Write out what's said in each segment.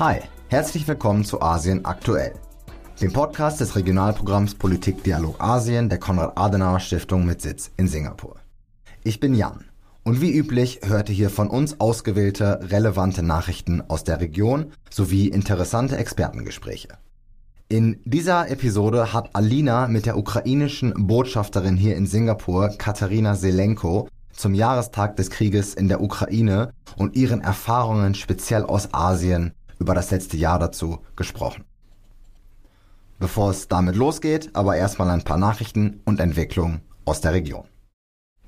Hi, herzlich willkommen zu Asien aktuell, dem Podcast des Regionalprogramms Politik Dialog Asien der Konrad-Adenauer-Stiftung mit Sitz in Singapur. Ich bin Jan und wie üblich hört ihr hier von uns ausgewählte, relevante Nachrichten aus der Region sowie interessante Expertengespräche. In dieser Episode hat Alina mit der ukrainischen Botschafterin hier in Singapur, Katharina Selenko, zum Jahrestag des Krieges in der Ukraine und ihren Erfahrungen speziell aus Asien über das letzte Jahr dazu gesprochen. Bevor es damit losgeht, aber erstmal ein paar Nachrichten und Entwicklungen aus der Region.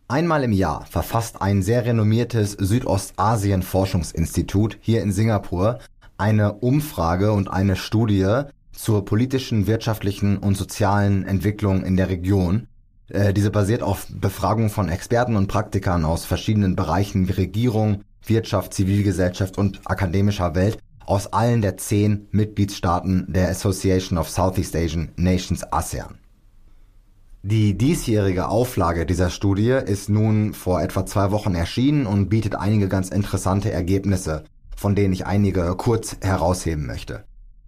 Einmal im Jahr verfasst ein sehr renommiertes Südostasien-Forschungsinstitut hier in Singapur eine Umfrage und eine Studie zur politischen, wirtschaftlichen und sozialen Entwicklung in der Region. Äh, diese basiert auf Befragungen von Experten und Praktikern aus verschiedenen Bereichen wie Regierung, Wirtschaft, Zivilgesellschaft und akademischer Welt aus allen der zehn Mitgliedstaaten der Association of Southeast Asian Nations ASEAN. Die diesjährige Auflage dieser Studie ist nun vor etwa zwei Wochen erschienen und bietet einige ganz interessante Ergebnisse, von denen ich einige kurz herausheben möchte.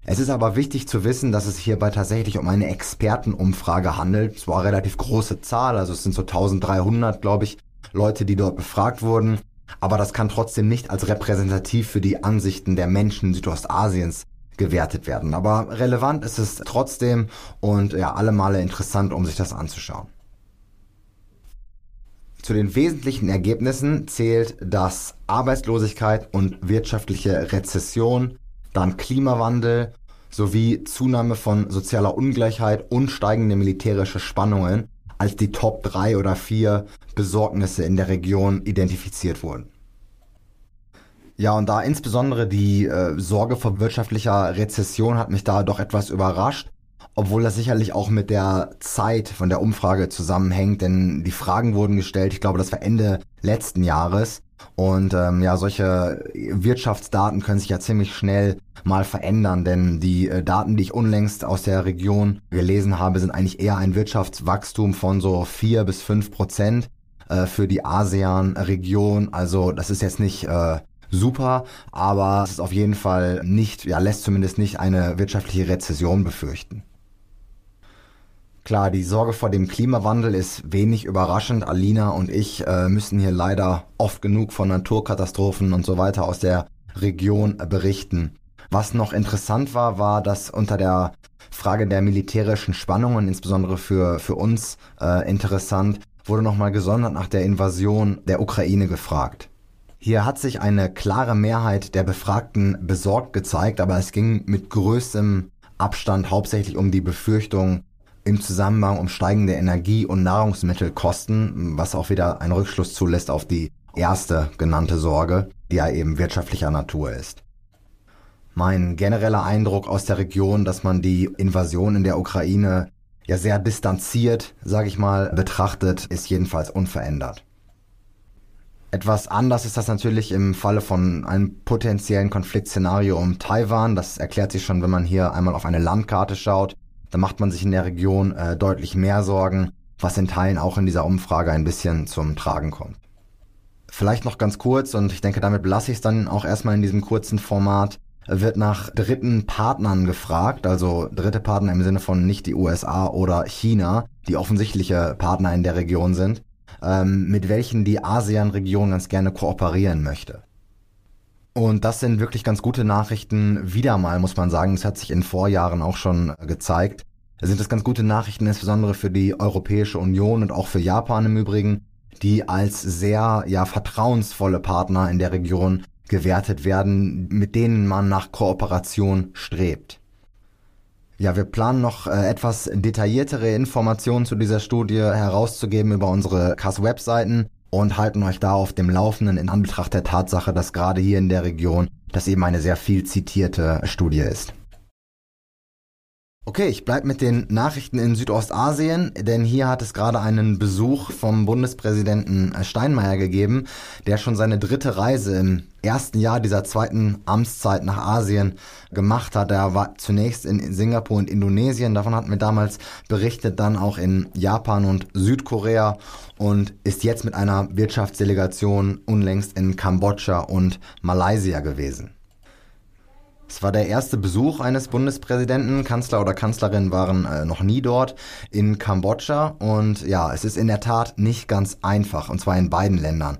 Es ist aber wichtig zu wissen, dass es hierbei tatsächlich um eine Expertenumfrage handelt. Es war eine relativ große Zahl, also es sind so 1300, glaube ich, Leute, die dort befragt wurden. Aber das kann trotzdem nicht als repräsentativ für die Ansichten der Menschen Südostasiens gewertet werden. Aber relevant ist es trotzdem und ja, alle Male interessant, um sich das anzuschauen. Zu den wesentlichen Ergebnissen zählt, dass Arbeitslosigkeit und wirtschaftliche Rezession dann Klimawandel sowie Zunahme von sozialer Ungleichheit und steigende militärische Spannungen als die Top 3 oder 4 Besorgnisse in der Region identifiziert wurden. Ja, und da insbesondere die äh, Sorge vor wirtschaftlicher Rezession hat mich da doch etwas überrascht, obwohl das sicherlich auch mit der Zeit von der Umfrage zusammenhängt, denn die Fragen wurden gestellt, ich glaube, das war Ende letzten Jahres und ähm, ja, solche Wirtschaftsdaten können sich ja ziemlich schnell mal verändern, denn die äh, Daten, die ich unlängst aus der Region gelesen habe, sind eigentlich eher ein Wirtschaftswachstum von so vier bis fünf Prozent äh, für die ASEAN-Region. Also das ist jetzt nicht äh, super, aber es ist auf jeden Fall nicht, ja, lässt zumindest nicht eine wirtschaftliche Rezession befürchten. Klar, die Sorge vor dem Klimawandel ist wenig überraschend. Alina und ich äh, müssen hier leider oft genug von Naturkatastrophen und so weiter aus der Region berichten. Was noch interessant war, war, dass unter der Frage der militärischen Spannungen, insbesondere für, für uns äh, interessant, wurde nochmal gesondert nach der Invasion der Ukraine gefragt. Hier hat sich eine klare Mehrheit der Befragten besorgt gezeigt, aber es ging mit größtem Abstand hauptsächlich um die Befürchtung im Zusammenhang um steigende Energie- und Nahrungsmittelkosten, was auch wieder einen Rückschluss zulässt auf die erste genannte Sorge, die ja eben wirtschaftlicher Natur ist. Mein genereller Eindruck aus der Region, dass man die Invasion in der Ukraine ja sehr distanziert, sage ich mal, betrachtet, ist jedenfalls unverändert. Etwas anders ist das natürlich im Falle von einem potenziellen Konfliktszenario um Taiwan. Das erklärt sich schon, wenn man hier einmal auf eine Landkarte schaut. Da macht man sich in der Region äh, deutlich mehr Sorgen, was in Teilen auch in dieser Umfrage ein bisschen zum Tragen kommt. Vielleicht noch ganz kurz, und ich denke, damit belasse ich es dann auch erstmal in diesem kurzen Format, wird nach dritten Partnern gefragt, also dritte Partner im Sinne von nicht die USA oder China, die offensichtliche Partner in der Region sind, ähm, mit welchen die ASEAN-Region ganz gerne kooperieren möchte. Und das sind wirklich ganz gute Nachrichten. Wieder mal, muss man sagen, das hat sich in Vorjahren auch schon gezeigt. Da sind das ganz gute Nachrichten, insbesondere für die Europäische Union und auch für Japan im Übrigen, die als sehr, ja, vertrauensvolle Partner in der Region gewertet werden, mit denen man nach Kooperation strebt. Ja, wir planen noch äh, etwas detailliertere Informationen zu dieser Studie herauszugeben über unsere CAS-Webseiten und halten euch da auf dem Laufenden in Anbetracht der Tatsache, dass gerade hier in der Region das eben eine sehr viel zitierte Studie ist. Okay, ich bleibe mit den Nachrichten in Südostasien, denn hier hat es gerade einen Besuch vom Bundespräsidenten Steinmeier gegeben, der schon seine dritte Reise im ersten Jahr dieser zweiten Amtszeit nach Asien gemacht hat. Er war zunächst in Singapur und Indonesien, davon hatten wir damals berichtet, dann auch in Japan und Südkorea und ist jetzt mit einer Wirtschaftsdelegation unlängst in Kambodscha und Malaysia gewesen. Es war der erste Besuch eines Bundespräsidenten. Kanzler oder Kanzlerin waren äh, noch nie dort in Kambodscha. Und ja, es ist in der Tat nicht ganz einfach, und zwar in beiden Ländern.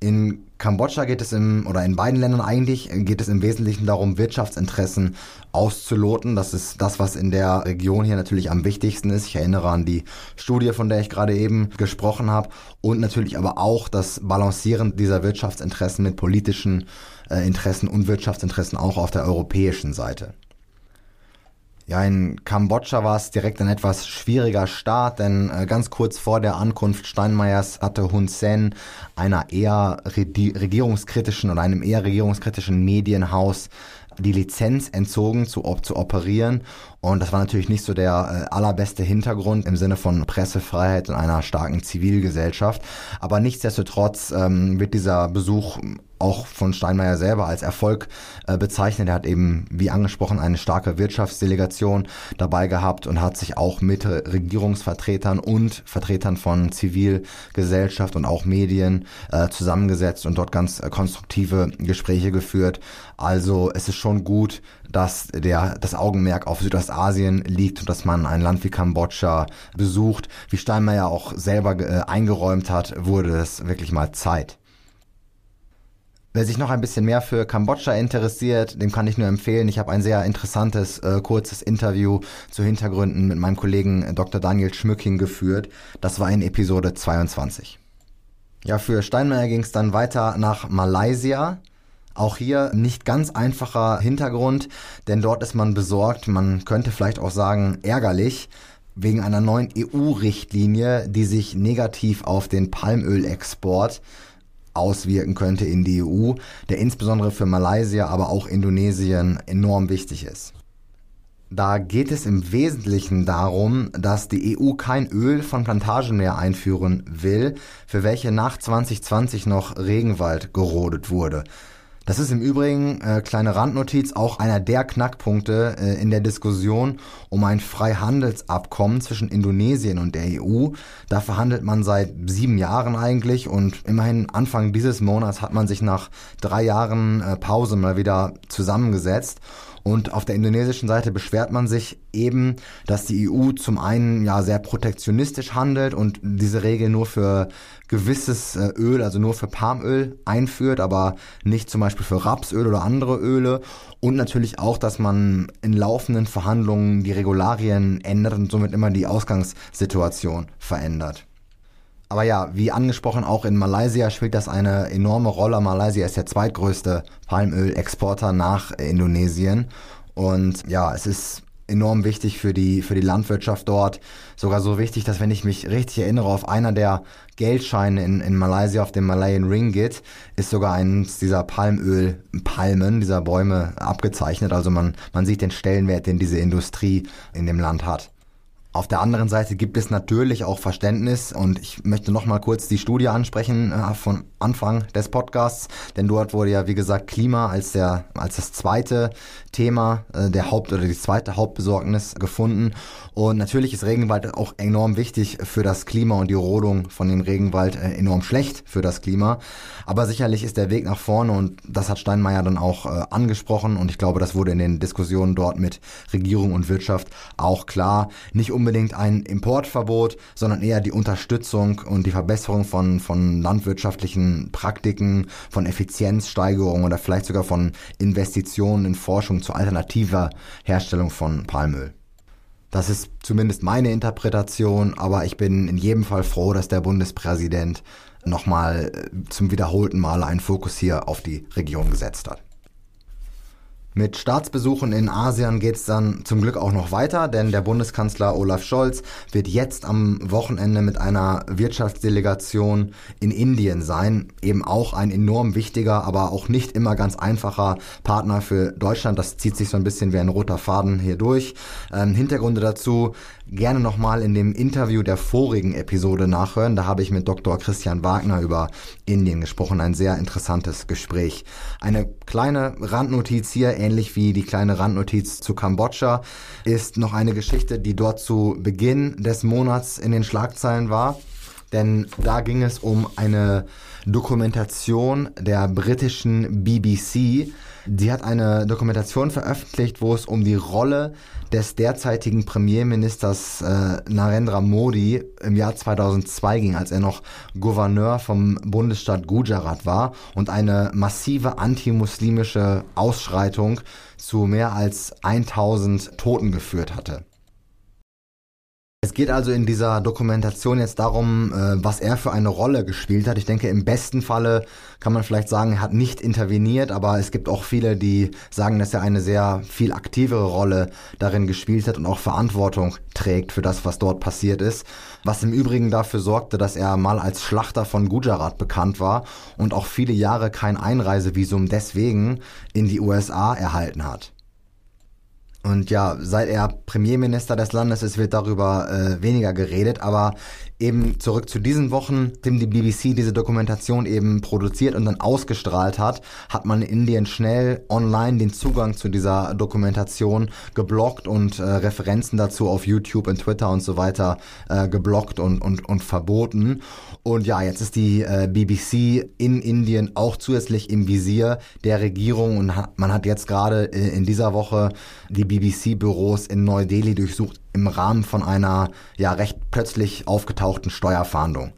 In Kambodscha geht es im, oder in beiden Ländern eigentlich, geht es im Wesentlichen darum, Wirtschaftsinteressen auszuloten. Das ist das, was in der Region hier natürlich am wichtigsten ist. Ich erinnere an die Studie, von der ich gerade eben gesprochen habe. Und natürlich aber auch das Balancieren dieser Wirtschaftsinteressen mit politischen äh, Interessen und Wirtschaftsinteressen auch auf der europäischen Seite. Ja, in Kambodscha war es direkt ein etwas schwieriger Start, denn äh, ganz kurz vor der Ankunft Steinmeiers hatte Hun Sen einer eher regierungskritischen oder einem eher regierungskritischen Medienhaus die Lizenz entzogen zu, zu operieren. Und das war natürlich nicht so der äh, allerbeste Hintergrund im Sinne von Pressefreiheit und einer starken Zivilgesellschaft. Aber nichtsdestotrotz ähm, wird dieser Besuch auch von Steinmeier selber als Erfolg äh, bezeichnet. Er hat eben, wie angesprochen, eine starke Wirtschaftsdelegation dabei gehabt und hat sich auch mit Regierungsvertretern und Vertretern von Zivilgesellschaft und auch Medien äh, zusammengesetzt und dort ganz äh, konstruktive Gespräche geführt. Also es ist schon gut, dass der, das Augenmerk auf Südostasien liegt und dass man ein Land wie Kambodscha besucht. Wie Steinmeier auch selber äh, eingeräumt hat, wurde es wirklich mal Zeit. Wer sich noch ein bisschen mehr für Kambodscha interessiert, dem kann ich nur empfehlen. Ich habe ein sehr interessantes, äh, kurzes Interview zu Hintergründen mit meinem Kollegen äh, Dr. Daniel Schmücking geführt. Das war in Episode 22. Ja, für Steinmeier ging es dann weiter nach Malaysia. Auch hier nicht ganz einfacher Hintergrund, denn dort ist man besorgt, man könnte vielleicht auch sagen ärgerlich, wegen einer neuen EU-Richtlinie, die sich negativ auf den Palmölexport auswirken könnte in die EU, der insbesondere für Malaysia, aber auch Indonesien enorm wichtig ist. Da geht es im Wesentlichen darum, dass die EU kein Öl von Plantagen mehr einführen will, für welche nach 2020 noch Regenwald gerodet wurde. Das ist im Übrigen, äh, kleine Randnotiz, auch einer der Knackpunkte äh, in der Diskussion um ein Freihandelsabkommen zwischen Indonesien und der EU. Da verhandelt man seit sieben Jahren eigentlich und immerhin Anfang dieses Monats hat man sich nach drei Jahren äh, Pause mal wieder zusammengesetzt und auf der indonesischen Seite beschwert man sich eben, dass die EU zum einen ja sehr protektionistisch handelt und diese Regel nur für gewisses äh, Öl, also nur für Palmöl einführt, aber nicht zum Beispiel für Rapsöl oder andere Öle. Und natürlich auch, dass man in laufenden Verhandlungen die Regularien ändert und somit immer die Ausgangssituation verändert. Aber ja, wie angesprochen, auch in Malaysia spielt das eine enorme Rolle. Malaysia ist der zweitgrößte Palmölexporter nach Indonesien. Und ja, es ist enorm wichtig für die, für die Landwirtschaft dort. Sogar so wichtig, dass wenn ich mich richtig erinnere, auf einer der Geldscheine in, in Malaysia, auf dem Malayan Ringgit, ist sogar eins dieser Palmölpalmen, dieser Bäume abgezeichnet. Also man, man sieht den Stellenwert, den diese Industrie in dem Land hat. Auf der anderen Seite gibt es natürlich auch Verständnis und ich möchte noch mal kurz die Studie ansprechen äh, von Anfang des Podcasts, denn dort wurde ja wie gesagt Klima als der als das zweite Thema äh, der Haupt oder die zweite Hauptbesorgnis gefunden. Und natürlich ist Regenwald auch enorm wichtig für das Klima und die Rodung von dem Regenwald äh, enorm schlecht für das Klima, aber sicherlich ist der Weg nach vorne und das hat Steinmeier dann auch äh, angesprochen. Und ich glaube, das wurde in den Diskussionen dort mit Regierung und Wirtschaft auch klar, nicht unbedingt ein Importverbot, sondern eher die Unterstützung und die Verbesserung von, von landwirtschaftlichen Praktiken, von Effizienzsteigerung oder vielleicht sogar von Investitionen in Forschung zu alternativer Herstellung von Palmöl. Das ist zumindest meine Interpretation, aber ich bin in jedem Fall froh, dass der Bundespräsident nochmal äh, zum wiederholten Male einen Fokus hier auf die Region gesetzt hat. Mit Staatsbesuchen in Asien geht es dann zum Glück auch noch weiter, denn der Bundeskanzler Olaf Scholz wird jetzt am Wochenende mit einer Wirtschaftsdelegation in Indien sein. Eben auch ein enorm wichtiger, aber auch nicht immer ganz einfacher Partner für Deutschland. Das zieht sich so ein bisschen wie ein roter Faden hier durch. Ähm, Hintergründe dazu gerne nochmal in dem Interview der vorigen Episode nachhören. Da habe ich mit Dr. Christian Wagner über Indien gesprochen. Ein sehr interessantes Gespräch. Eine kleine Randnotiz hier, ähnlich wie die kleine Randnotiz zu Kambodscha, ist noch eine Geschichte, die dort zu Beginn des Monats in den Schlagzeilen war. Denn da ging es um eine Dokumentation der britischen BBC, Die hat eine Dokumentation veröffentlicht, wo es um die Rolle des derzeitigen Premierministers äh, Narendra Modi im Jahr 2002 ging, als er noch Gouverneur vom Bundesstaat Gujarat war und eine massive antimuslimische Ausschreitung zu mehr als 1000 Toten geführt hatte. Es geht also in dieser Dokumentation jetzt darum, äh, was er für eine Rolle gespielt hat. Ich denke, im besten Falle kann man vielleicht sagen, er hat nicht interveniert, aber es gibt auch viele, die sagen, dass er eine sehr viel aktivere Rolle darin gespielt hat und auch Verantwortung trägt für das, was dort passiert ist. Was im Übrigen dafür sorgte, dass er mal als Schlachter von Gujarat bekannt war und auch viele Jahre kein Einreisevisum deswegen in die USA erhalten hat. Und ja, seit er Premierminister des Landes ist, wird darüber äh, weniger geredet. Aber eben zurück zu diesen Wochen, dem die BBC diese Dokumentation eben produziert und dann ausgestrahlt hat, hat man in Indien schnell online den Zugang zu dieser Dokumentation geblockt und äh, Referenzen dazu auf YouTube und Twitter und so weiter äh, geblockt und, und, und verboten. Und ja, jetzt ist die äh, BBC in Indien auch zusätzlich im Visier der Regierung und hat, man hat jetzt gerade äh, in dieser Woche die BBC-Büros in Neu-Delhi durchsucht im Rahmen von einer ja recht plötzlich aufgetauchten Steuerfahndung.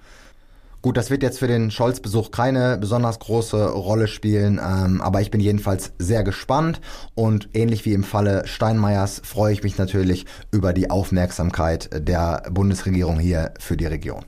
Gut, das wird jetzt für den Scholz-Besuch keine besonders große Rolle spielen, ähm, aber ich bin jedenfalls sehr gespannt und ähnlich wie im Falle Steinmeiers freue ich mich natürlich über die Aufmerksamkeit der Bundesregierung hier für die Region.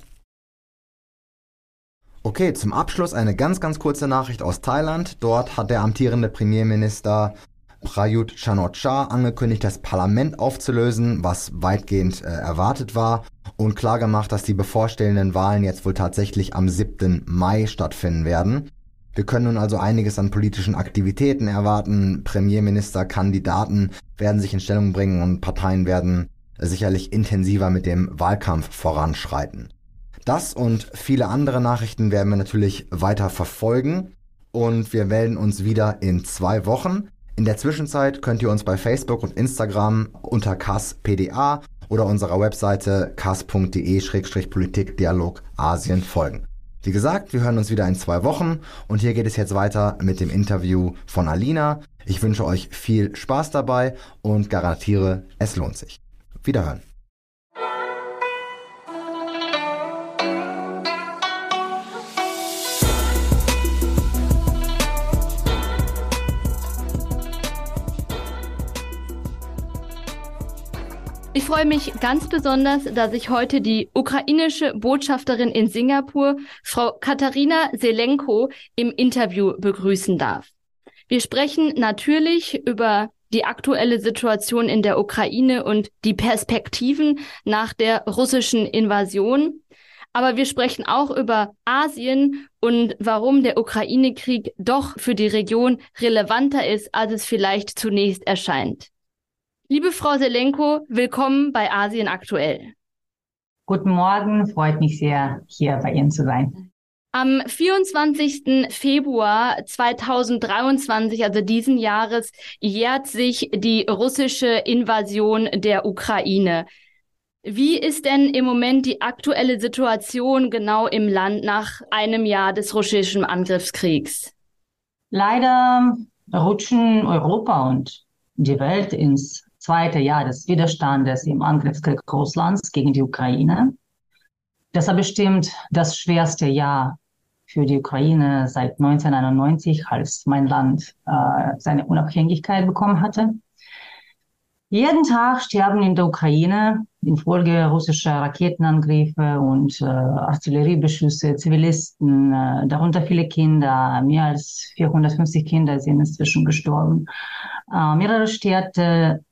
Okay, zum Abschluss eine ganz, ganz kurze Nachricht aus Thailand. Dort hat der amtierende Premierminister Prayut Chan-o-cha angekündigt, das Parlament aufzulösen, was weitgehend äh, erwartet war und klargemacht, dass die bevorstehenden Wahlen jetzt wohl tatsächlich am 7. Mai stattfinden werden. Wir können nun also einiges an politischen Aktivitäten erwarten. Premierministerkandidaten werden sich in Stellung bringen und Parteien werden sicherlich intensiver mit dem Wahlkampf voranschreiten. Das und viele andere Nachrichten werden wir natürlich weiter verfolgen und wir melden uns wieder in zwei Wochen. In der Zwischenzeit könnt ihr uns bei Facebook und Instagram unter kaspda oder unserer Webseite kas.de-politikdialog Asien folgen. Wie gesagt, wir hören uns wieder in zwei Wochen und hier geht es jetzt weiter mit dem Interview von Alina. Ich wünsche euch viel Spaß dabei und garantiere, es lohnt sich. Wiederhören. Freue mich ganz besonders, dass ich heute die ukrainische Botschafterin in Singapur, Frau Katharina Selenko, im Interview begrüßen darf. Wir sprechen natürlich über die aktuelle Situation in der Ukraine und die Perspektiven nach der russischen Invasion. Aber wir sprechen auch über Asien und warum der Ukraine-Krieg doch für die Region relevanter ist, als es vielleicht zunächst erscheint. Liebe Frau Selenko, willkommen bei Asien aktuell. Guten Morgen, freut mich sehr, hier bei Ihnen zu sein. Am 24. Februar 2023, also diesen Jahres, jährt sich die russische Invasion der Ukraine. Wie ist denn im Moment die aktuelle Situation genau im Land nach einem Jahr des russischen Angriffskriegs? Leider rutschen Europa und die Welt ins zweite Jahr des Widerstandes im Angriffskrieg Russlands gegen die Ukraine. Das war bestimmt das schwerste Jahr für die Ukraine seit 1991, als mein Land äh, seine Unabhängigkeit bekommen hatte. Jeden Tag sterben in der Ukraine infolge russischer Raketenangriffe und äh, Artilleriebeschüsse Zivilisten, äh, darunter viele Kinder. Mehr als 450 Kinder sind inzwischen gestorben. Äh, mehrere Städte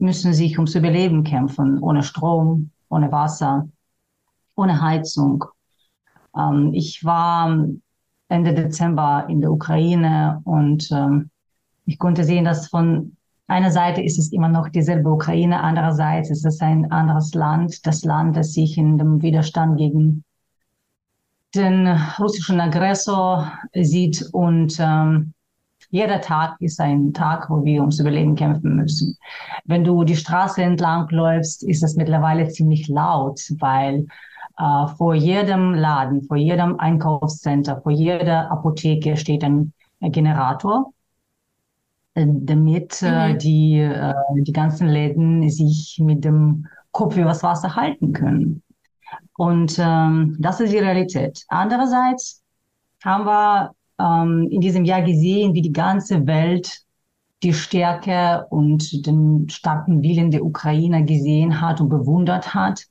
müssen sich ums Überleben kämpfen, ohne Strom, ohne Wasser, ohne Heizung. Ähm, ich war Ende Dezember in der Ukraine und ähm, ich konnte sehen, dass von einer Seite ist es immer noch dieselbe Ukraine, andererseits ist es ein anderes Land, das Land, das sich in dem Widerstand gegen den russischen Aggressor sieht und ähm, jeder Tag ist ein Tag, wo wir ums Überleben kämpfen müssen. Wenn du die Straße entlang läufst, ist es mittlerweile ziemlich laut, weil äh, vor jedem Laden, vor jedem Einkaufscenter, vor jeder Apotheke steht ein Generator. äh, damit äh, mhm. die, äh, die ganzen Läden sich mit dem Kopf übers Wasser halten können. Und ähm, das ist die Realität. Andererseits haben wir ähm, in diesem Jahr gesehen, wie die ganze Welt die Stärke und den starken Willen der Ukrainer gesehen hat und bewundert hat.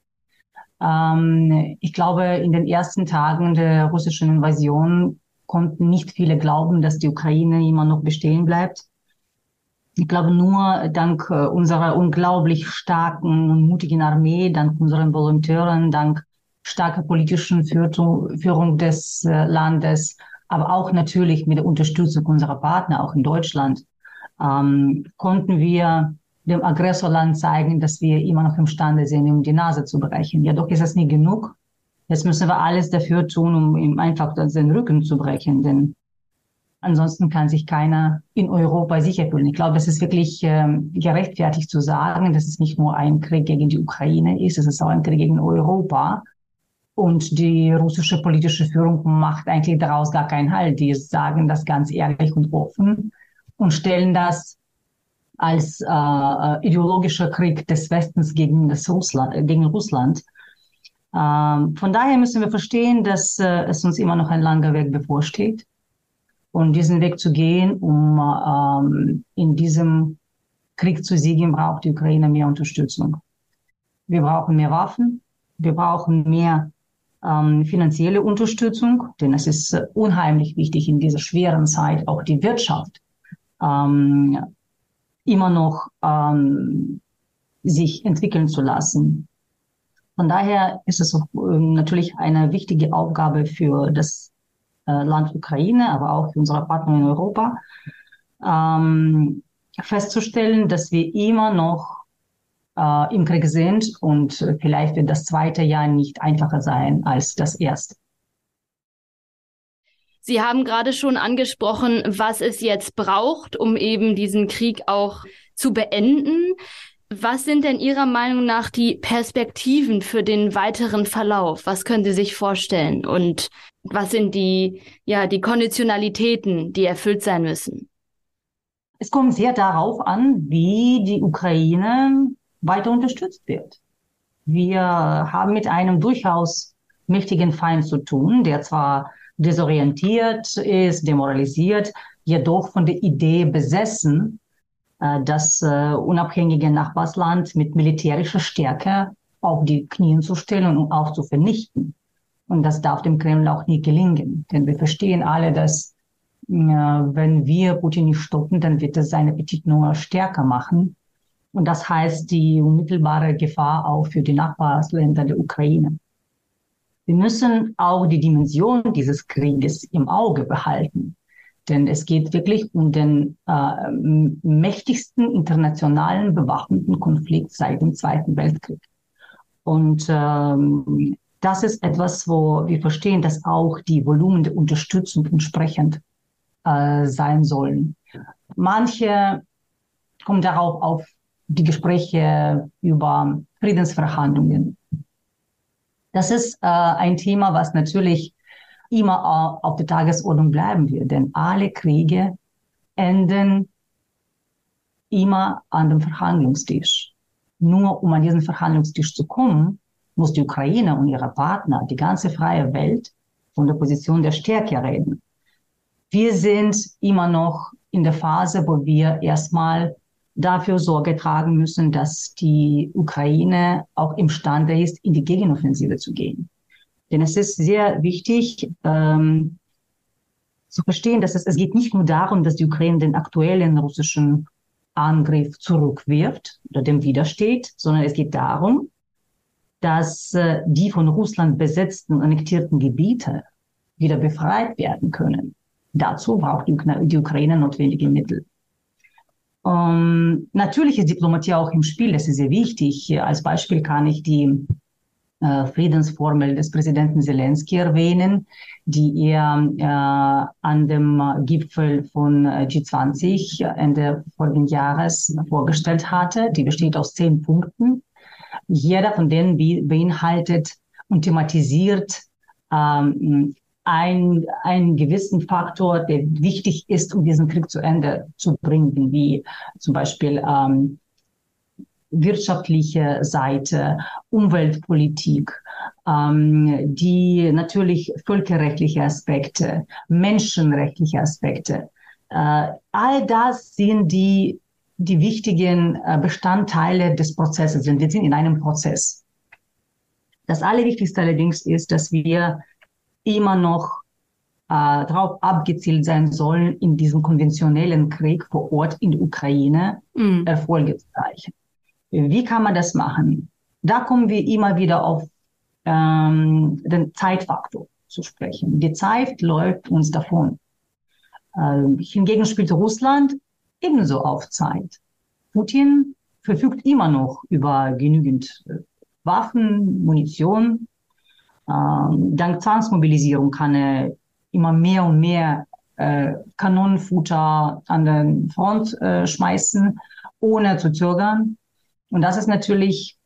Ähm, ich glaube, in den ersten Tagen der russischen Invasion konnten nicht viele glauben, dass die Ukraine immer noch bestehen bleibt. Ich glaube, nur dank äh, unserer unglaublich starken und mutigen Armee, dank unseren Volontären, dank starker politischen Führung des äh, Landes, aber auch natürlich mit der Unterstützung unserer Partner, auch in Deutschland, ähm, konnten wir dem Aggressorland zeigen, dass wir immer noch imstande sind, ihm die Nase zu brechen. Jedoch ist es nie genug. Jetzt müssen wir alles dafür tun, um ihm einfach den Rücken zu brechen, denn ansonsten kann sich keiner in Europa sicher fühlen. Ich glaube, es ist wirklich ähm, gerechtfertigt zu sagen, dass es nicht nur ein Krieg gegen die Ukraine ist, es ist auch ein Krieg gegen Europa. Und die russische politische Führung macht eigentlich daraus gar keinen Halt. Die sagen das ganz ehrlich und offen und stellen das als äh, äh, ideologischer Krieg des Westens gegen, das Russland, gegen Russland. Ähm, von daher müssen wir verstehen, dass äh, es uns immer noch ein langer Weg bevorsteht. Und diesen Weg zu gehen, um ähm, in diesem Krieg zu siegen, braucht die Ukraine mehr Unterstützung. Wir brauchen mehr Waffen, wir brauchen mehr ähm, finanzielle Unterstützung, denn es ist äh, unheimlich wichtig in dieser schweren Zeit auch die Wirtschaft ähm, immer noch ähm, sich entwickeln zu lassen. Von daher ist es auch, ähm, natürlich eine wichtige Aufgabe für das äh, Land Ukraine, aber auch für unsere Partner in Europa, ähm, festzustellen, dass wir immer noch äh, im Krieg sind und vielleicht wird das zweite Jahr nicht einfacher sein als das erste. Sie haben gerade schon angesprochen, was es jetzt braucht, um eben diesen Krieg auch zu beenden. Was sind denn Ihrer Meinung nach die Perspektiven für den weiteren Verlauf? Was können Sie sich vorstellen? Und was sind die, ja, die Konditionalitäten, die erfüllt sein müssen? Es kommt sehr darauf an, wie die Ukraine weiter unterstützt wird. Wir haben mit einem durchaus mächtigen Feind zu tun, der zwar desorientiert ist, demoralisiert, jedoch von der Idee besessen, äh, das äh, unabhängige Nachbarsland mit militärischer Stärke auf die Knien zu stellen und auch zu vernichten. Und das darf dem Kreml auch nie gelingen. Denn wir verstehen alle, dass äh, wenn wir Putin nicht stoppen, dann wird es seinen Appetit nur stärker machen. Und das heißt die unmittelbare Gefahr auch für die Nachbarländer der Ukraine. Wir müssen auch die Dimension dieses Krieges im Auge behalten. Denn es geht wirklich um den äh, mächtigsten internationalen bewaffneten Konflikt seit dem Zweiten Weltkrieg. Und ähm, das ist etwas, wo wir verstehen, dass auch die Volumen der Unterstützung entsprechend äh, sein sollen. Manche kommen darauf auf die Gespräche über Friedensverhandlungen das ist äh, ein Thema, was natürlich immer auf der Tagesordnung bleiben wird, denn alle Kriege enden immer an dem Verhandlungstisch. Nur um an diesen Verhandlungstisch zu kommen, muss die Ukraine und ihre Partner, die ganze freie Welt, von der Position der Stärke reden. Wir sind immer noch in der Phase, wo wir erstmal dafür Sorge tragen müssen, dass die Ukraine auch imstande ist, in die Gegenoffensive zu gehen. Denn es ist sehr wichtig ähm, zu verstehen, dass es, es geht nicht nur darum, dass die Ukraine den aktuellen russischen Angriff zurückwirft oder dem widersteht, sondern es geht darum, dass äh, die von Russland besetzten und annektierten Gebiete wieder befreit werden können. Dazu braucht die, die Ukraine notwendige Mittel. Ähm, natürlich ist Diplomatie auch im Spiel, das ist sehr wichtig. Als Beispiel kann ich die äh, Friedensformel des Präsidenten Zelensky erwähnen, die er äh, an dem Gipfel von äh, G20 Ende vorigen Jahres vorgestellt hatte. Die besteht aus zehn Punkten. Jeder von denen beinhaltet und thematisiert ähm, ein, einen gewissen Faktor, der wichtig ist, um diesen Krieg zu Ende zu bringen, wie zum Beispiel ähm, wirtschaftliche Seite, Umweltpolitik, ähm, die natürlich völkerrechtliche Aspekte, menschenrechtliche Aspekte. Äh, all das sind die, die wichtigen äh, Bestandteile des Prozesses. Denn wir sind in einem Prozess. Das Allerwichtigste allerdings ist, dass wir immer noch äh, darauf abgezielt sein sollen, in diesem konventionellen Krieg vor Ort in der Ukraine mhm. Erfolge zu erreichen. Wie kann man das machen? Da kommen wir immer wieder auf ähm, den Zeitfaktor zu sprechen. Die Zeit läuft uns davon. Ähm, hingegen spielt Russland ebenso auf Zeit. Putin verfügt immer noch über genügend äh, Waffen, Munition. Ähm, dank Zwangsmobilisierung kann er immer mehr und mehr äh, Kanonenfutter an den Front äh, schmeißen, ohne zu zögern. Und das ist natürlich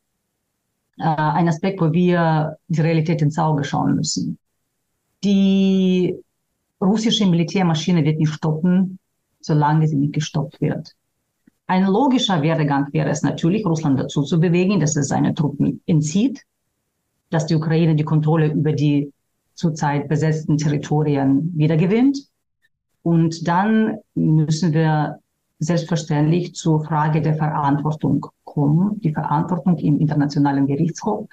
äh, ein Aspekt, wo wir die Realität ins Auge schauen müssen. Die russische Militärmaschine wird nicht stoppen, solange sie nicht gestoppt wird. Ein logischer Werdegang wäre es natürlich, Russland dazu zu bewegen, dass es seine Truppen entzieht, dass die Ukraine die Kontrolle über die zurzeit besetzten Territorien wiedergewinnt. Und dann müssen wir selbstverständlich zur Frage der Verantwortung kommen, die Verantwortung im Internationalen Gerichtshof.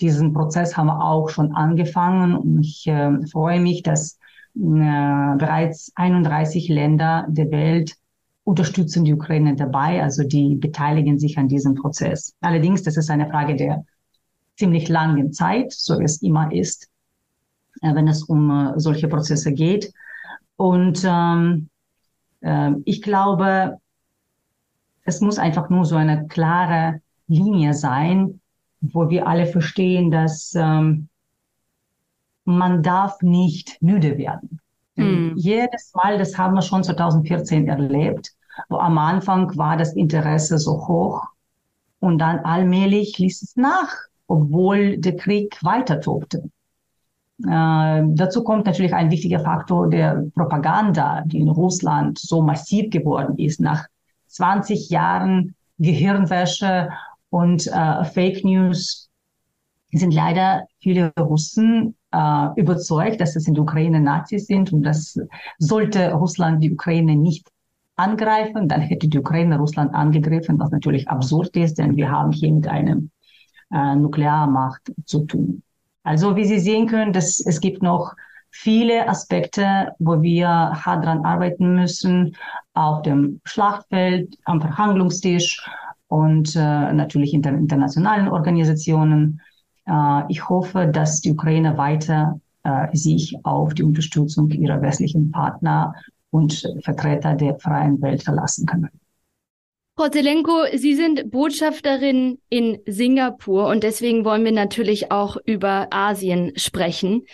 Diesen Prozess haben wir auch schon angefangen und ich äh, freue mich, dass äh, bereits 31 Länder der Welt unterstützen die Ukraine dabei, also die beteiligen sich an diesem Prozess. Allerdings, das ist eine Frage der ziemlich langen Zeit, so wie es immer ist. Äh, wenn es um äh, solche Prozesse geht. Und ähm, äh, ich glaube, es muss einfach nur so eine klare Linie sein, wo wir alle verstehen, dass ähm, man darf nicht müde werden. Mhm. Jedes Mal, das haben wir schon 2014 erlebt, wo am Anfang war das Interesse so hoch und dann allmählich ließ es nach, obwohl der Krieg weiter tobte. Äh, dazu kommt natürlich ein wichtiger Faktor der Propaganda, die in Russland so massiv geworden ist. Nach 20 Jahren Gehirnwäsche und äh, Fake News sind leider viele Russen äh, überzeugt, dass es in der Ukraine Nazis sind und das sollte Russland die Ukraine nicht angreifen, dann hätte die Ukraine Russland angegriffen, was natürlich absurd ist, denn wir haben hier mit einem äh, Nuklearmacht zu tun. Also wie Sie sehen können, das, es gibt noch viele Aspekte, wo wir hart dran arbeiten müssen, auf dem Schlachtfeld, am Verhandlungstisch und äh, natürlich in den internationalen Organisationen. Äh, ich hoffe, dass die Ukraine weiter äh, sich auf die Unterstützung ihrer westlichen Partner und Vertreter der freien Welt verlassen kann. Frau Zelenko, Sie sind Botschafterin in Singapur und deswegen wollen wir natürlich auch über Asien sprechen.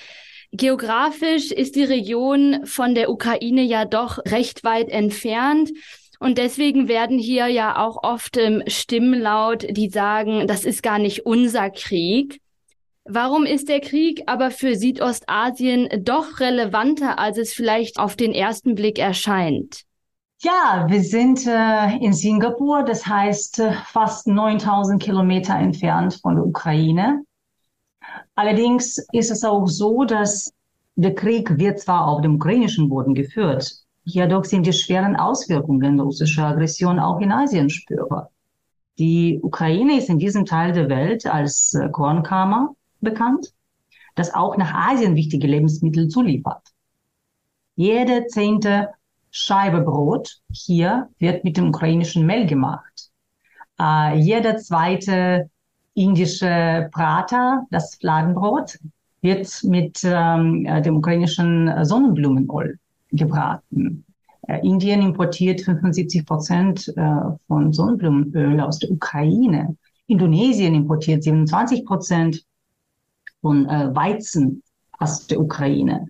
Geografisch ist die Region von der Ukraine ja doch recht weit entfernt. Und deswegen werden hier ja auch oft Stimmen laut, die sagen, das ist gar nicht unser Krieg. Warum ist der Krieg aber für Südostasien doch relevanter, als es vielleicht auf den ersten Blick erscheint? Ja, wir sind äh, in Singapur, das heißt äh, fast 9000 Kilometer entfernt von der Ukraine. Allerdings ist es auch so, dass der Krieg wird zwar auf dem ukrainischen Boden geführt, jedoch sind die schweren Auswirkungen russischer Aggression auch in Asien spürbar. Die Ukraine ist in diesem Teil der Welt als äh, Kornkammer bekannt, das auch nach Asien wichtige Lebensmittel zuliefert. Jede zehnte Scheibe Brot hier wird mit dem ukrainischen Mehl gemacht. Äh, jeder zweite indische Prater, das Fladenbrot, wird mit ähm, äh, dem ukrainischen Sonnenblumenöl gebraten. Äh, Indien importiert 75 Prozent äh, von Sonnenblumenöl aus der Ukraine. Indonesien importiert 27 Prozent von äh, Weizen aus der Ukraine.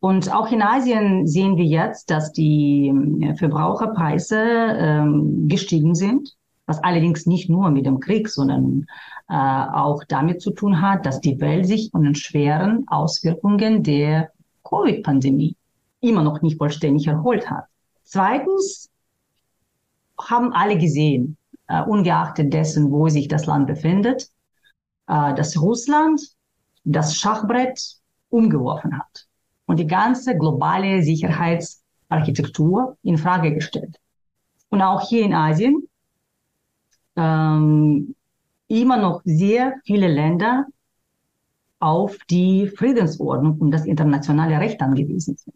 Und auch in Asien sehen wir jetzt, dass die ähm, Verbraucherpreise ähm, gestiegen sind, was allerdings nicht nur mit dem Krieg, sondern äh, auch damit zu tun hat, dass die Welt sich von den schweren Auswirkungen der Covid-Pandemie immer noch nicht vollständig erholt hat. Zweitens haben alle gesehen, uh, ungeachtet dessen, wo sich das Land befindet, uh, dass Russland das Schachbrett umgeworfen hat und die ganze globale Sicherheitsarchitektur in Frage gestellt. Und auch hier in Asien ähm, immer noch sehr viele Länder auf die Friedensordnung und das internationale Recht angewiesen sind.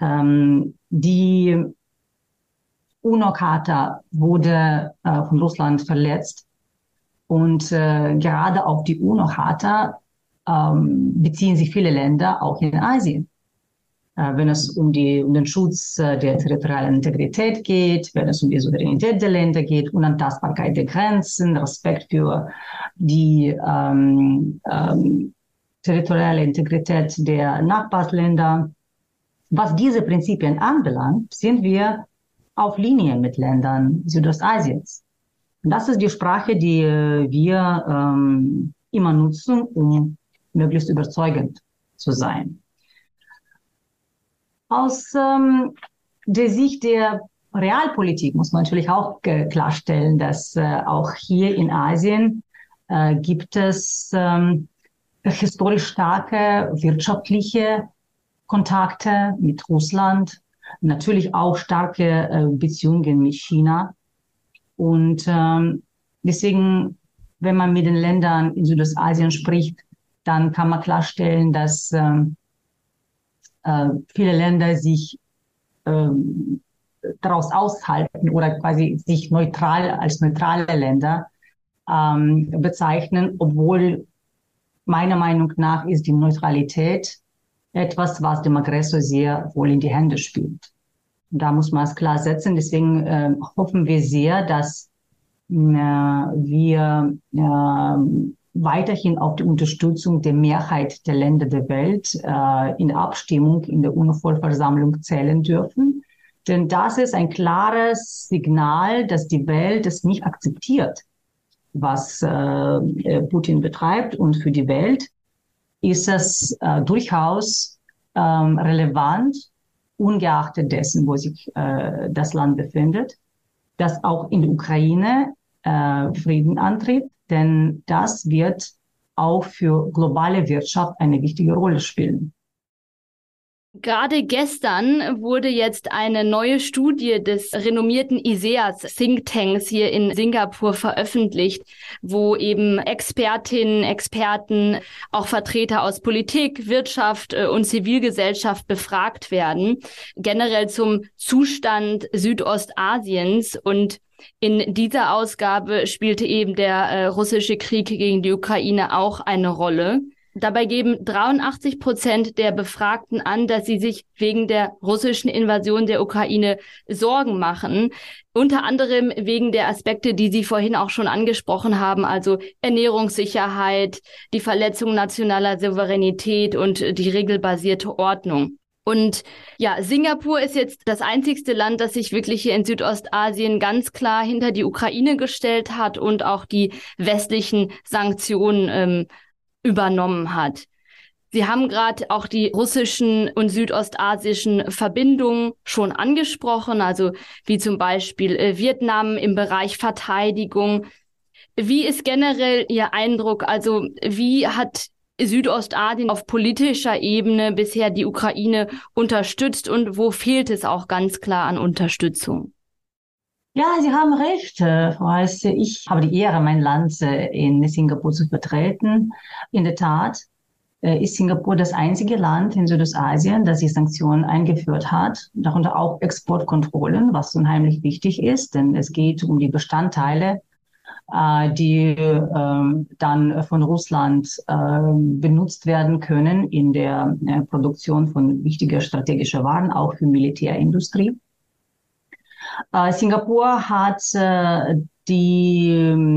Ähm, die UNO-Charta wurde äh, von Russland verletzt und äh, gerade auf die UNO-Charta ähm, beziehen sich viele Länder auch in Asien. Äh, wenn es um, die, um den Schutz äh, der territorialen Integrität geht, wenn es um die Souveränität der Länder geht, Unantastbarkeit der Grenzen, Respekt für die ähm, ähm, territoriale Integrität der Nachbarländer. Was diese Prinzipien anbelangt, sind wir auf Linien mit Ländern Südostasiens. Und das ist die Sprache, die äh, wir ähm, immer nutzen, um möglichst überzeugend zu sein. Aus ähm, der Sicht der Realpolitik muss man natürlich auch äh, klarstellen, dass äh, auch hier in Asien äh, gibt es ähm, historisch starke wirtschaftliche Kontakte mit Russland, natürlich auch starke äh, Beziehungen mit China. Und ähm, deswegen, wenn man mit den Ländern in Südostasien spricht, dann kann man klarstellen, dass ähm, äh, viele Länder sich ähm, daraus aushalten oder quasi sich neutral als neutrale Länder ähm, bezeichnen, obwohl meiner Meinung nach ist die Neutralität etwas, was dem Aggressor sehr wohl in die Hände spielt. Und da muss man es klar setzen. Deswegen äh, hoffen wir sehr, dass äh, wir äh, weiterhin auf die Unterstützung der Mehrheit der Länder der Welt äh, in Abstimmung in der UNO-Vollversammlung zählen dürfen. Denn das ist ein klares Signal, dass die Welt es nicht akzeptiert, was äh, Putin betreibt. Und für die Welt ist es äh, durchaus ähm, relevant, ungeachtet dessen, wo sich äh, das Land befindet, dass auch in der Ukraine äh, Frieden antritt denn das wird auch für globale Wirtschaft eine wichtige Rolle spielen. Gerade gestern wurde jetzt eine neue Studie des renommierten ISEAS Think Tanks hier in Singapur veröffentlicht, wo eben Expertinnen, Experten, auch Vertreter aus Politik, Wirtschaft äh, und Zivilgesellschaft befragt werden, generell zum Zustand Südostasiens und in dieser Ausgabe spielte eben der äh, russische Krieg gegen die Ukraine auch eine Rolle. Dabei geben 83 Prozent der Befragten an, dass sie sich wegen der russischen Invasion der Ukraine Sorgen machen. Unter anderem wegen der Aspekte, die Sie vorhin auch schon angesprochen haben, also Ernährungssicherheit, die Verletzung nationaler Souveränität und die regelbasierte Ordnung. Und ja, Singapur ist jetzt das einzigste Land, das sich wirklich hier in Südostasien ganz klar hinter die Ukraine gestellt hat und auch die westlichen Sanktionen ähm, übernommen hat. Sie haben gerade auch die russischen und südostasischen Verbindungen schon angesprochen, also wie zum Beispiel äh, Vietnam im Bereich Verteidigung. Wie ist generell Ihr Eindruck? Also wie hat Südostasien auf politischer Ebene bisher die Ukraine unterstützt und wo fehlt es auch ganz klar an Unterstützung? Ja, Sie haben recht, äh, Frau Heiße. Ich habe die Ehre, mein Land äh, in Singapur zu vertreten. In der Tat äh, ist Singapur das einzige Land in Südostasien, das die Sanktionen eingeführt hat, darunter auch Exportkontrollen, was unheimlich wichtig ist, denn es geht um die Bestandteile äh, die ähm, dann von Russland ähm, benutzt werden können in der äh, Produktion von wichtiger strategischer Waren, auch für Militärindustrie. Äh, Singapur hat die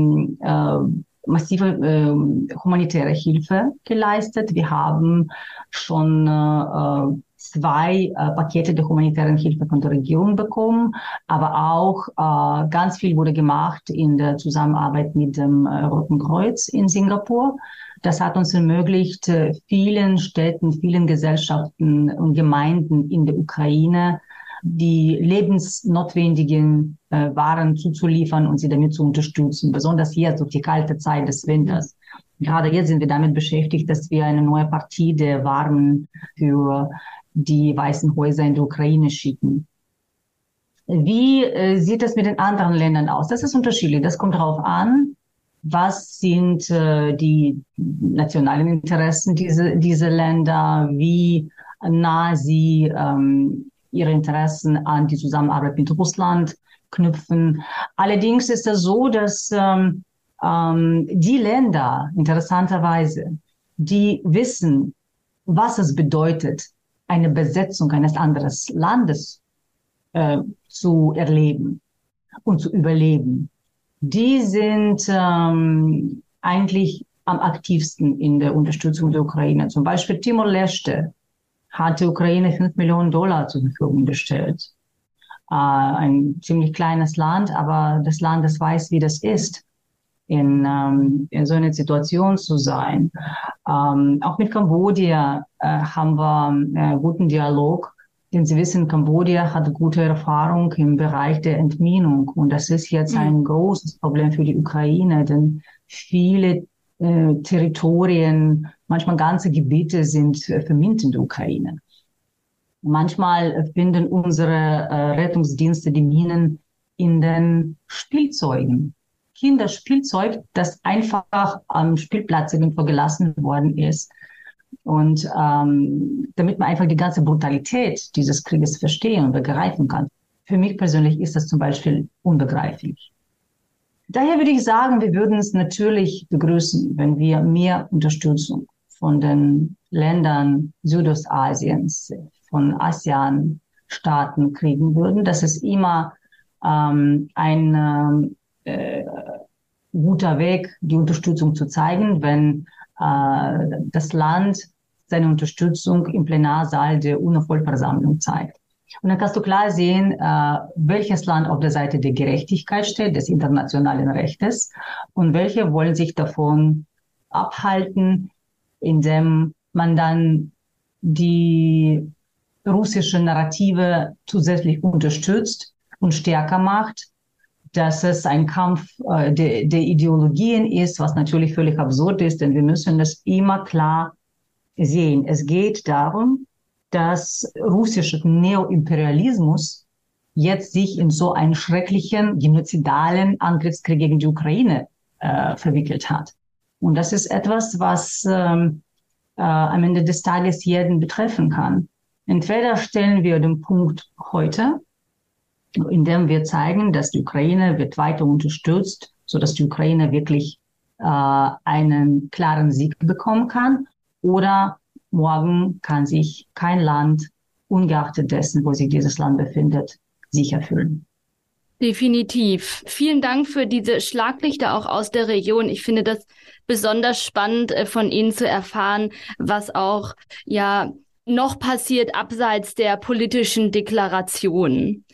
massive äh, humanitäre Hilfe geleistet. Wir haben schon äh, zwei äh, Pakete der humanitären Hilfe von der Regierung bekommen, aber auch äh, ganz viel wurde gemacht in der Zusammenarbeit mit dem äh, Roten Kreuz in Singapur. Das hat uns ermöglicht, äh, vielen Städten, vielen Gesellschaften und Gemeinden in der Ukraine die lebensnotwendigen äh, Waren zuzuliefern und sie damit zu unterstützen, besonders jetzt durch die kalte Zeit des Winters. Gerade jetzt sind wir damit beschäftigt, dass wir eine neue Partie der Waren für die Weißen Häuser in der Ukraine schicken. Wie äh, sieht es mit den anderen Ländern aus? Das ist unterschiedlich. Das kommt darauf an, was sind äh, die nationalen Interessen dieser diese Länder, wie nah sie ähm, ihre Interessen an die Zusammenarbeit mit Russland knüpfen. Allerdings ist es so, dass ähm, ähm, die Länder interessanterweise, die wissen, was es bedeutet, eine Besetzung eines anderen Landes äh, zu erleben und zu überleben, die sind ähm, eigentlich am aktivsten in der Unterstützung der Ukraine. Zum Beispiel Timor-Leste hat die Ukraine fünf Millionen Dollar zur Verfügung gestellt. Äh, ein ziemlich kleines Land, aber das Land, das weiß, wie das ist, in, ähm, in so einer Situation zu sein. Ähm, auch mit Kambodscha äh, haben wir äh, guten Dialog. Denn Sie wissen, Kambodscha hat gute Erfahrung im Bereich der Entminung. Und das ist jetzt mhm. ein großes Problem für die Ukraine, denn viele äh, Territorien, manchmal ganze Gebiete sind äh, vermint in der Ukraine. Manchmal finden unsere äh, Rettungsdienste die Minen in den Spielzeugen. Kinderspielzeug, das einfach am Spielplatz irgendwo gelassen worden ist. Und ähm, damit man einfach die ganze Brutalität dieses Krieges verstehen und begreifen kann. Für mich persönlich ist das zum Beispiel unbegreiflich. Daher würde ich sagen, wir würden es natürlich begrüßen, wenn wir mehr Unterstützung von den Ländern Südostasiens, von ASEAN-Staaten kriegen würden. Das ist immer ähm, ein äh, guter Weg, die Unterstützung zu zeigen, wenn das Land seine Unterstützung im Plenarsaal der UNO-Vollversammlung zeigt. Und dann kannst du klar sehen, äh, welches Land auf der Seite der Gerechtigkeit steht, des internationalen Rechtes und welche wollen sich davon abhalten, indem man dann die russische Narrative zusätzlich unterstützt und stärker macht, dass es ein Kampf äh, der, der Ideologien ist, was natürlich völlig absurd ist, denn wir müssen das immer klar sehen. Es geht darum, dass russischer Neoimperialismus jetzt sich in so einen schrecklichen genozidalen Angriffskrieg gegen die Ukraine äh, verwickelt hat. Und das ist etwas, was ähm, äh, am Ende des Tages jeden betreffen kann. Entweder stellen wir den Punkt heute, indem wir zeigen, dass die Ukraine wird weiter unterstützt, so dass die Ukraine wirklich äh, einen klaren Sieg bekommen kann, oder morgen kann sich kein Land, ungeachtet dessen, wo sich dieses Land befindet, sicher fühlen. Definitiv. Vielen Dank für diese Schlaglichter auch aus der Region. Ich finde das besonders spannend äh, von Ihnen zu erfahren, was auch ja noch passiert abseits der politischen Deklarationen.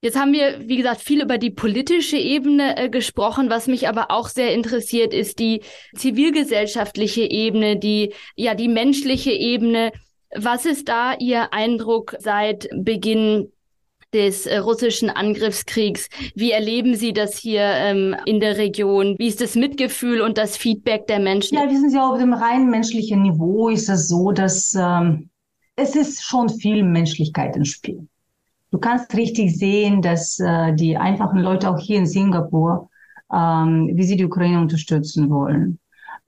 Jetzt haben wir, wie gesagt, viel über die politische Ebene äh, gesprochen. Was mich aber auch sehr interessiert, ist die zivilgesellschaftliche Ebene, die, ja, die menschliche Ebene. Was ist da Ihr Eindruck seit Beginn des äh, russischen Angriffskriegs. Wie erleben Sie das hier ähm, in der Region? Wie ist das Mitgefühl und das Feedback der Menschen? Ja, wissen Sie, auf dem rein menschlichen Niveau ist es so, dass ähm, es ist schon viel Menschlichkeit im Spiel. Du kannst richtig sehen, dass äh, die einfachen Leute auch hier in Singapur, ähm, wie sie die Ukraine unterstützen wollen,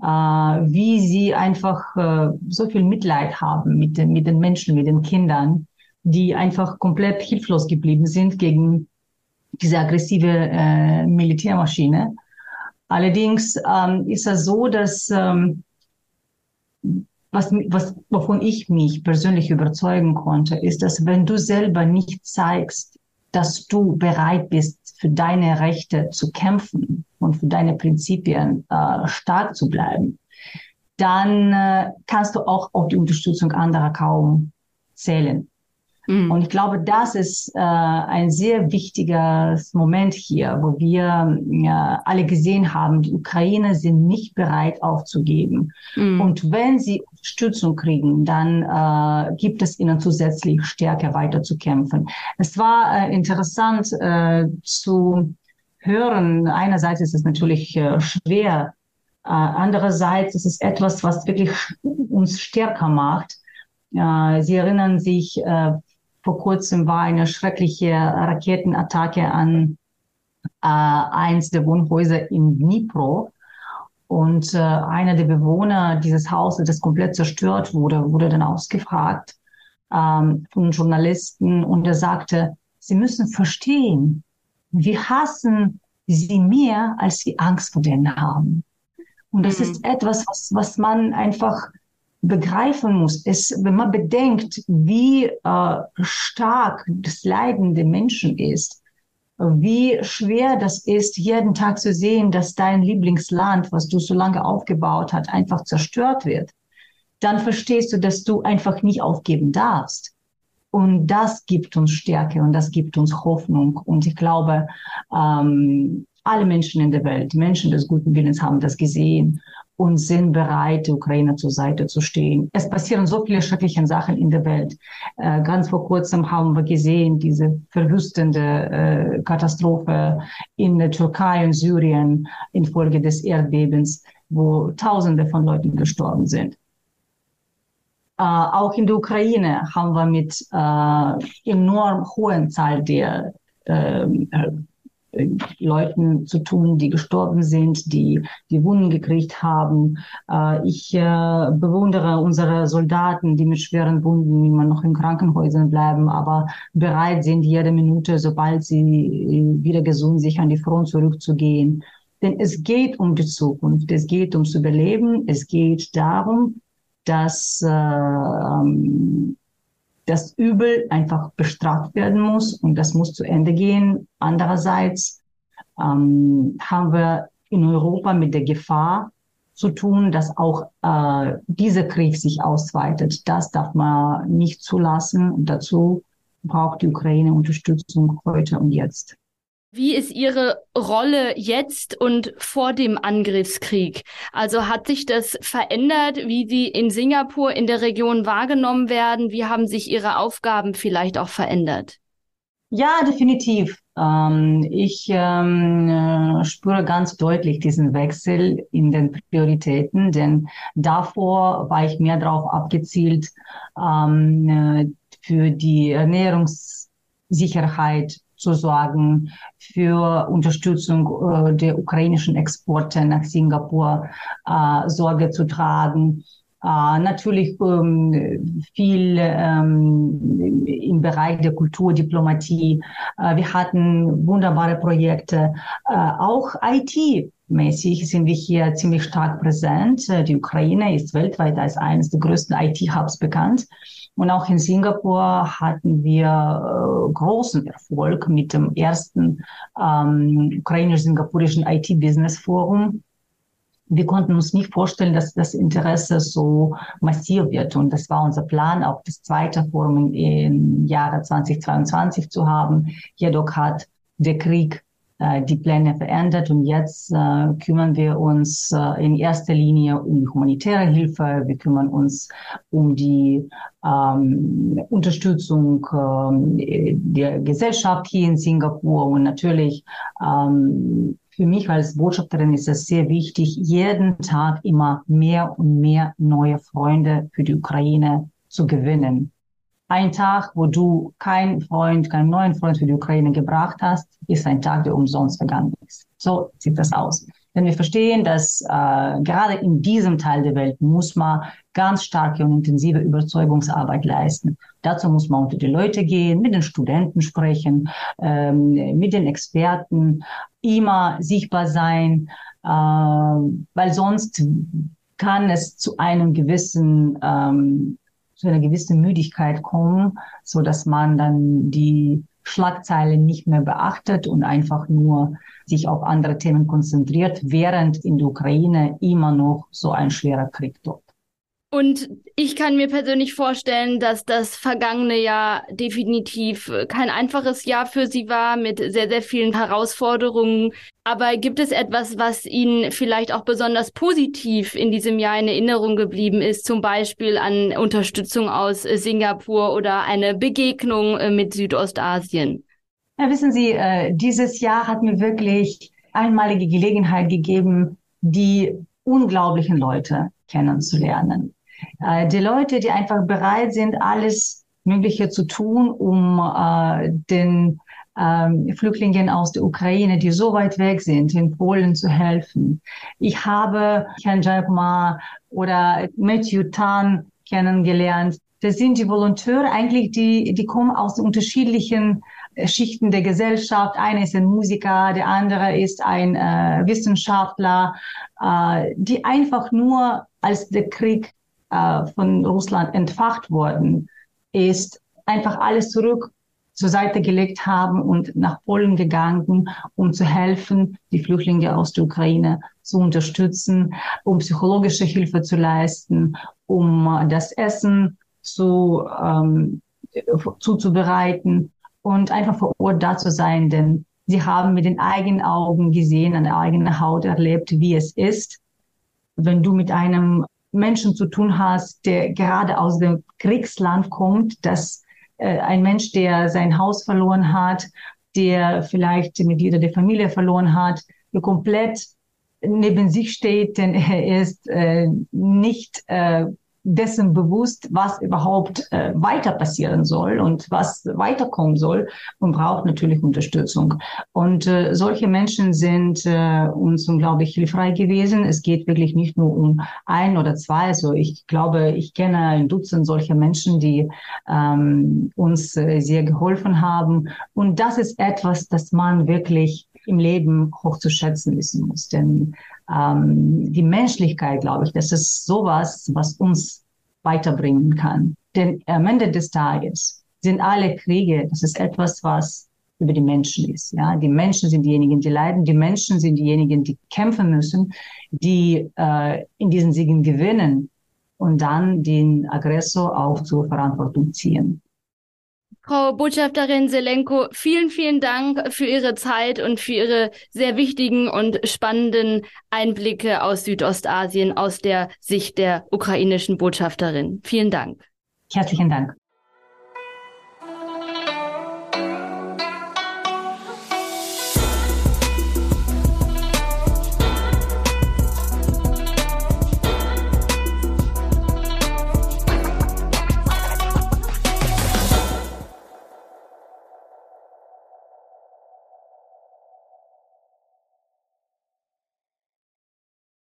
äh, wie sie einfach äh, so viel Mitleid haben mit den, mit den Menschen, mit den Kindern, die einfach komplett hilflos geblieben sind gegen diese aggressive äh, Militärmaschine. Allerdings ähm, ist es so, dass ähm, was, was, wovon ich mich persönlich überzeugen konnte, ist, dass wenn du selber nicht zeigst, dass du bereit bist, für deine Rechte zu kämpfen und für deine Prinzipien äh, stark zu bleiben, dann äh, kannst du auch auf die Unterstützung anderer kaum zählen. Mhm. Und ich glaube, das ist äh, ein sehr wichtiges Moment hier, wo wir äh, alle gesehen haben, die Ukraine sind nicht bereit aufzugeben. Mhm. Und wenn sie Unterstützung kriegen, dann äh, gibt es ihnen zusätzlich Stärke weiter zu kämpfen. Es war äh, interessant äh, zu hören. Einerseits ist es natürlich äh, schwer, äh, andererseits ist es etwas, was wirklich uns stärker macht. Äh, Sie erinnern sich, äh, vor kurzem war eine schreckliche Raketenattacke an äh, eins der Wohnhäuser in Dnipro. Und äh, einer der Bewohner dieses Hauses, das komplett zerstört wurde, wurde dann ausgefragt ähm, von Journalisten und er sagte, Sie müssen verstehen, wir hassen sie mehr, als wir Angst vor denen haben. Und das mhm. ist etwas, was, was man einfach begreifen muss. Es, wenn man bedenkt, wie äh, stark das Leiden der Menschen ist, wie schwer das ist, jeden Tag zu sehen, dass dein Lieblingsland, was du so lange aufgebaut hast, einfach zerstört wird, dann verstehst du, dass du einfach nicht aufgeben darfst. Und das gibt uns Stärke und das gibt uns Hoffnung. Und ich glaube, ähm, alle Menschen in der Welt, Menschen des guten Willens haben das gesehen und sind bereit, der Ukraine zur Seite zu stehen. Es passieren so viele schreckliche Sachen in der Welt. Äh, ganz vor kurzem haben wir gesehen, diese verwüstende äh, Katastrophe in der Türkei und Syrien infolge des Erdbebens, wo Tausende von Leuten gestorben sind. Äh, auch in der Ukraine haben wir mit äh, enorm hohen Zahl der äh, Leuten zu tun, die gestorben sind, die die Wunden gekriegt haben. Äh, ich äh, bewundere unsere Soldaten, die mit schweren Wunden immer noch in Krankenhäusern bleiben, aber bereit sind, jede Minute, sobald sie äh, wieder gesund sich an die Front zurückzugehen. Denn es geht um die Zukunft, es geht ums Überleben, es geht darum, dass äh, ähm, das Übel einfach bestraft werden muss und das muss zu Ende gehen. Andererseits ähm, haben wir in Europa mit der Gefahr zu tun, dass auch äh, dieser Krieg sich ausweitet. Das darf man nicht zulassen. Und dazu braucht die Ukraine Unterstützung heute und jetzt. Wie ist Ihre Rolle jetzt und vor dem Angriffskrieg? Also hat sich das verändert, wie Sie in Singapur in der Region wahrgenommen werden? Wie haben sich Ihre Aufgaben vielleicht auch verändert? Ja, definitiv. Ähm, ich ähm, äh, spüre ganz deutlich diesen Wechsel in den Prioritäten, denn davor war ich mehr darauf abgezielt, ähm, äh, für die Ernährungssicherheit zu sorgen, für Unterstützung äh, der ukrainischen Exporte nach Singapur äh, Sorge zu tragen. Uh, natürlich ähm, viel ähm, im Bereich der Kulturdiplomatie. Uh, wir hatten wunderbare Projekte. Uh, auch IT-mäßig sind wir hier ziemlich stark präsent. Die Ukraine ist weltweit als eines der größten IT-Hubs bekannt. Und auch in Singapur hatten wir äh, großen Erfolg mit dem ersten ähm, ukrainisch-singapurischen IT-Business-Forum. Wir konnten uns nicht vorstellen, dass das Interesse so massiv wird. Und das war unser Plan, auch das zweite Forum im Jahre 2022 zu haben. Jedoch hat der Krieg äh, die Pläne verändert und jetzt äh, kümmern wir uns äh, in erster Linie um die humanitäre Hilfe. Wir kümmern uns um die ähm, Unterstützung äh, der Gesellschaft hier in Singapur und natürlich ähm, für mich als Botschafterin ist es sehr wichtig, jeden Tag immer mehr und mehr neue Freunde für die Ukraine zu gewinnen. Ein Tag, wo du keinen Freund, keinen neuen Freund für die Ukraine gebracht hast, ist ein Tag, der umsonst vergangen ist. So sieht das aus. Denn wir verstehen, dass äh, gerade in diesem Teil der Welt muss man ganz starke und intensive Überzeugungsarbeit leisten. Dazu muss man unter die Leute gehen, mit den Studenten sprechen, ähm, mit den Experten, immer sichtbar sein, äh, weil sonst kann es zu einem gewissen ähm, zu einer gewissen Müdigkeit kommen, so dass man dann die Schlagzeilen nicht mehr beachtet und einfach nur sich auf andere Themen konzentriert, während in der Ukraine immer noch so ein schwerer Krieg dort. Und ich kann mir persönlich vorstellen, dass das vergangene Jahr definitiv kein einfaches Jahr für Sie war mit sehr, sehr vielen Herausforderungen. Aber gibt es etwas, was Ihnen vielleicht auch besonders positiv in diesem Jahr in Erinnerung geblieben ist, zum Beispiel an Unterstützung aus Singapur oder eine Begegnung äh, mit Südostasien? Ja, wissen Sie, äh, dieses Jahr hat mir wirklich einmalige Gelegenheit gegeben, die unglaublichen Leute kennenzulernen. Äh, die Leute, die einfach bereit sind, alles Mögliche zu tun, um äh, den ähm, Flüchtlingen aus der Ukraine, die so weit weg sind, in Polen zu helfen. Ich habe Herrn Jaipma oder Matthew Tan kennengelernt. Das sind die Volonteure eigentlich, die, die kommen aus unterschiedlichen äh, Schichten der Gesellschaft. Einer ist ein Musiker, der andere ist ein äh, Wissenschaftler, äh, die einfach nur, als der Krieg äh, von Russland entfacht worden ist, einfach alles zurück zur Seite gelegt haben und nach Polen gegangen, um zu helfen, die Flüchtlinge aus der Ukraine zu unterstützen, um psychologische Hilfe zu leisten, um das Essen zu, ähm, zuzubereiten und einfach vor Ort da zu sein, denn sie haben mit den eigenen Augen gesehen, an der eigenen Haut erlebt, wie es ist, wenn du mit einem Menschen zu tun hast, der gerade aus dem Kriegsland kommt, dass äh, ein Mensch, der sein Haus verloren hat, der vielleicht Mitglieder der Familie verloren hat, der komplett neben sich steht, denn er ist äh, nicht äh, dessen bewusst, was überhaupt äh, weiter passieren soll und was weiterkommen soll und braucht natürlich Unterstützung. Und äh, solche Menschen sind äh, uns unglaublich hilfreich gewesen. Es geht wirklich nicht nur um ein oder zwei. Also ich glaube, ich kenne ein Dutzend solcher Menschen, die ähm, uns äh, sehr geholfen haben. Und das ist etwas, das man wirklich im Leben hoch zu schätzen wissen muss. Denn ähm, die Menschlichkeit, glaube ich, das ist sowas, was uns weiterbringen kann. Denn am Ende des Tages sind alle Kriege, das ist etwas, was über die Menschen ist. Ja, die Menschen sind diejenigen, die leiden. Die Menschen sind diejenigen, die kämpfen müssen, die äh, in diesen Siegen gewinnen und dann den Aggressor auch zur Verantwortung ziehen. Frau Botschafterin Selenko, vielen, vielen Dank für Ihre Zeit und für Ihre sehr wichtigen und spannenden Einblicke aus Südostasien aus der Sicht der ukrainischen Botschafterin. Vielen Dank. Herzlichen Dank.